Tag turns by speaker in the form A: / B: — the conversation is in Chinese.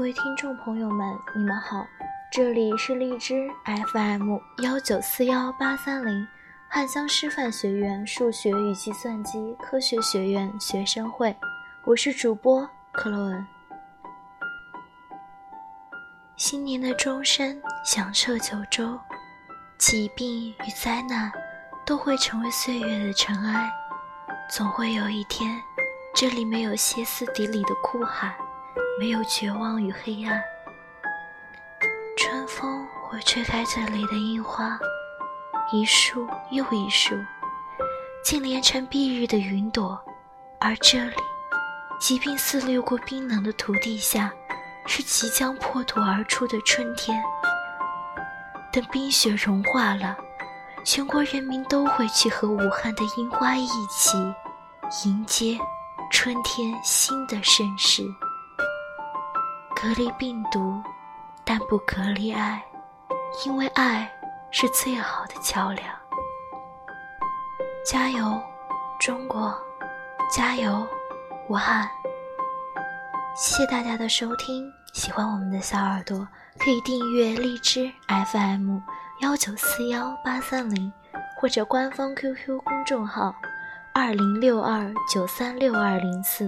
A: 各位听众朋友们，你们好，这里是荔枝 FM 幺九四幺八三零汉江师范学院数学与计算机科学学院学生会，我是主播克洛恩。新年的钟声响彻九州，疾病与灾难都会成为岁月的尘埃，总会有一天，这里没有歇斯底里的哭喊。没有绝望与黑暗，春风会吹开这里的樱花，一束又一束，竟连成蔽日的云朵。而这里，疾病肆虐过冰冷的土地下，是即将破土而出的春天。等冰雪融化了，全国人民都会去和武汉的樱花一起，迎接春天新的盛世。隔离病毒，但不隔离爱，因为爱是最好的桥梁。加油，中国！加油，武汉！谢谢大家的收听，喜欢我们的小耳朵可以订阅荔枝 FM 幺九四幺八三零，或者官方 QQ 公众号二零六二九三六二零四。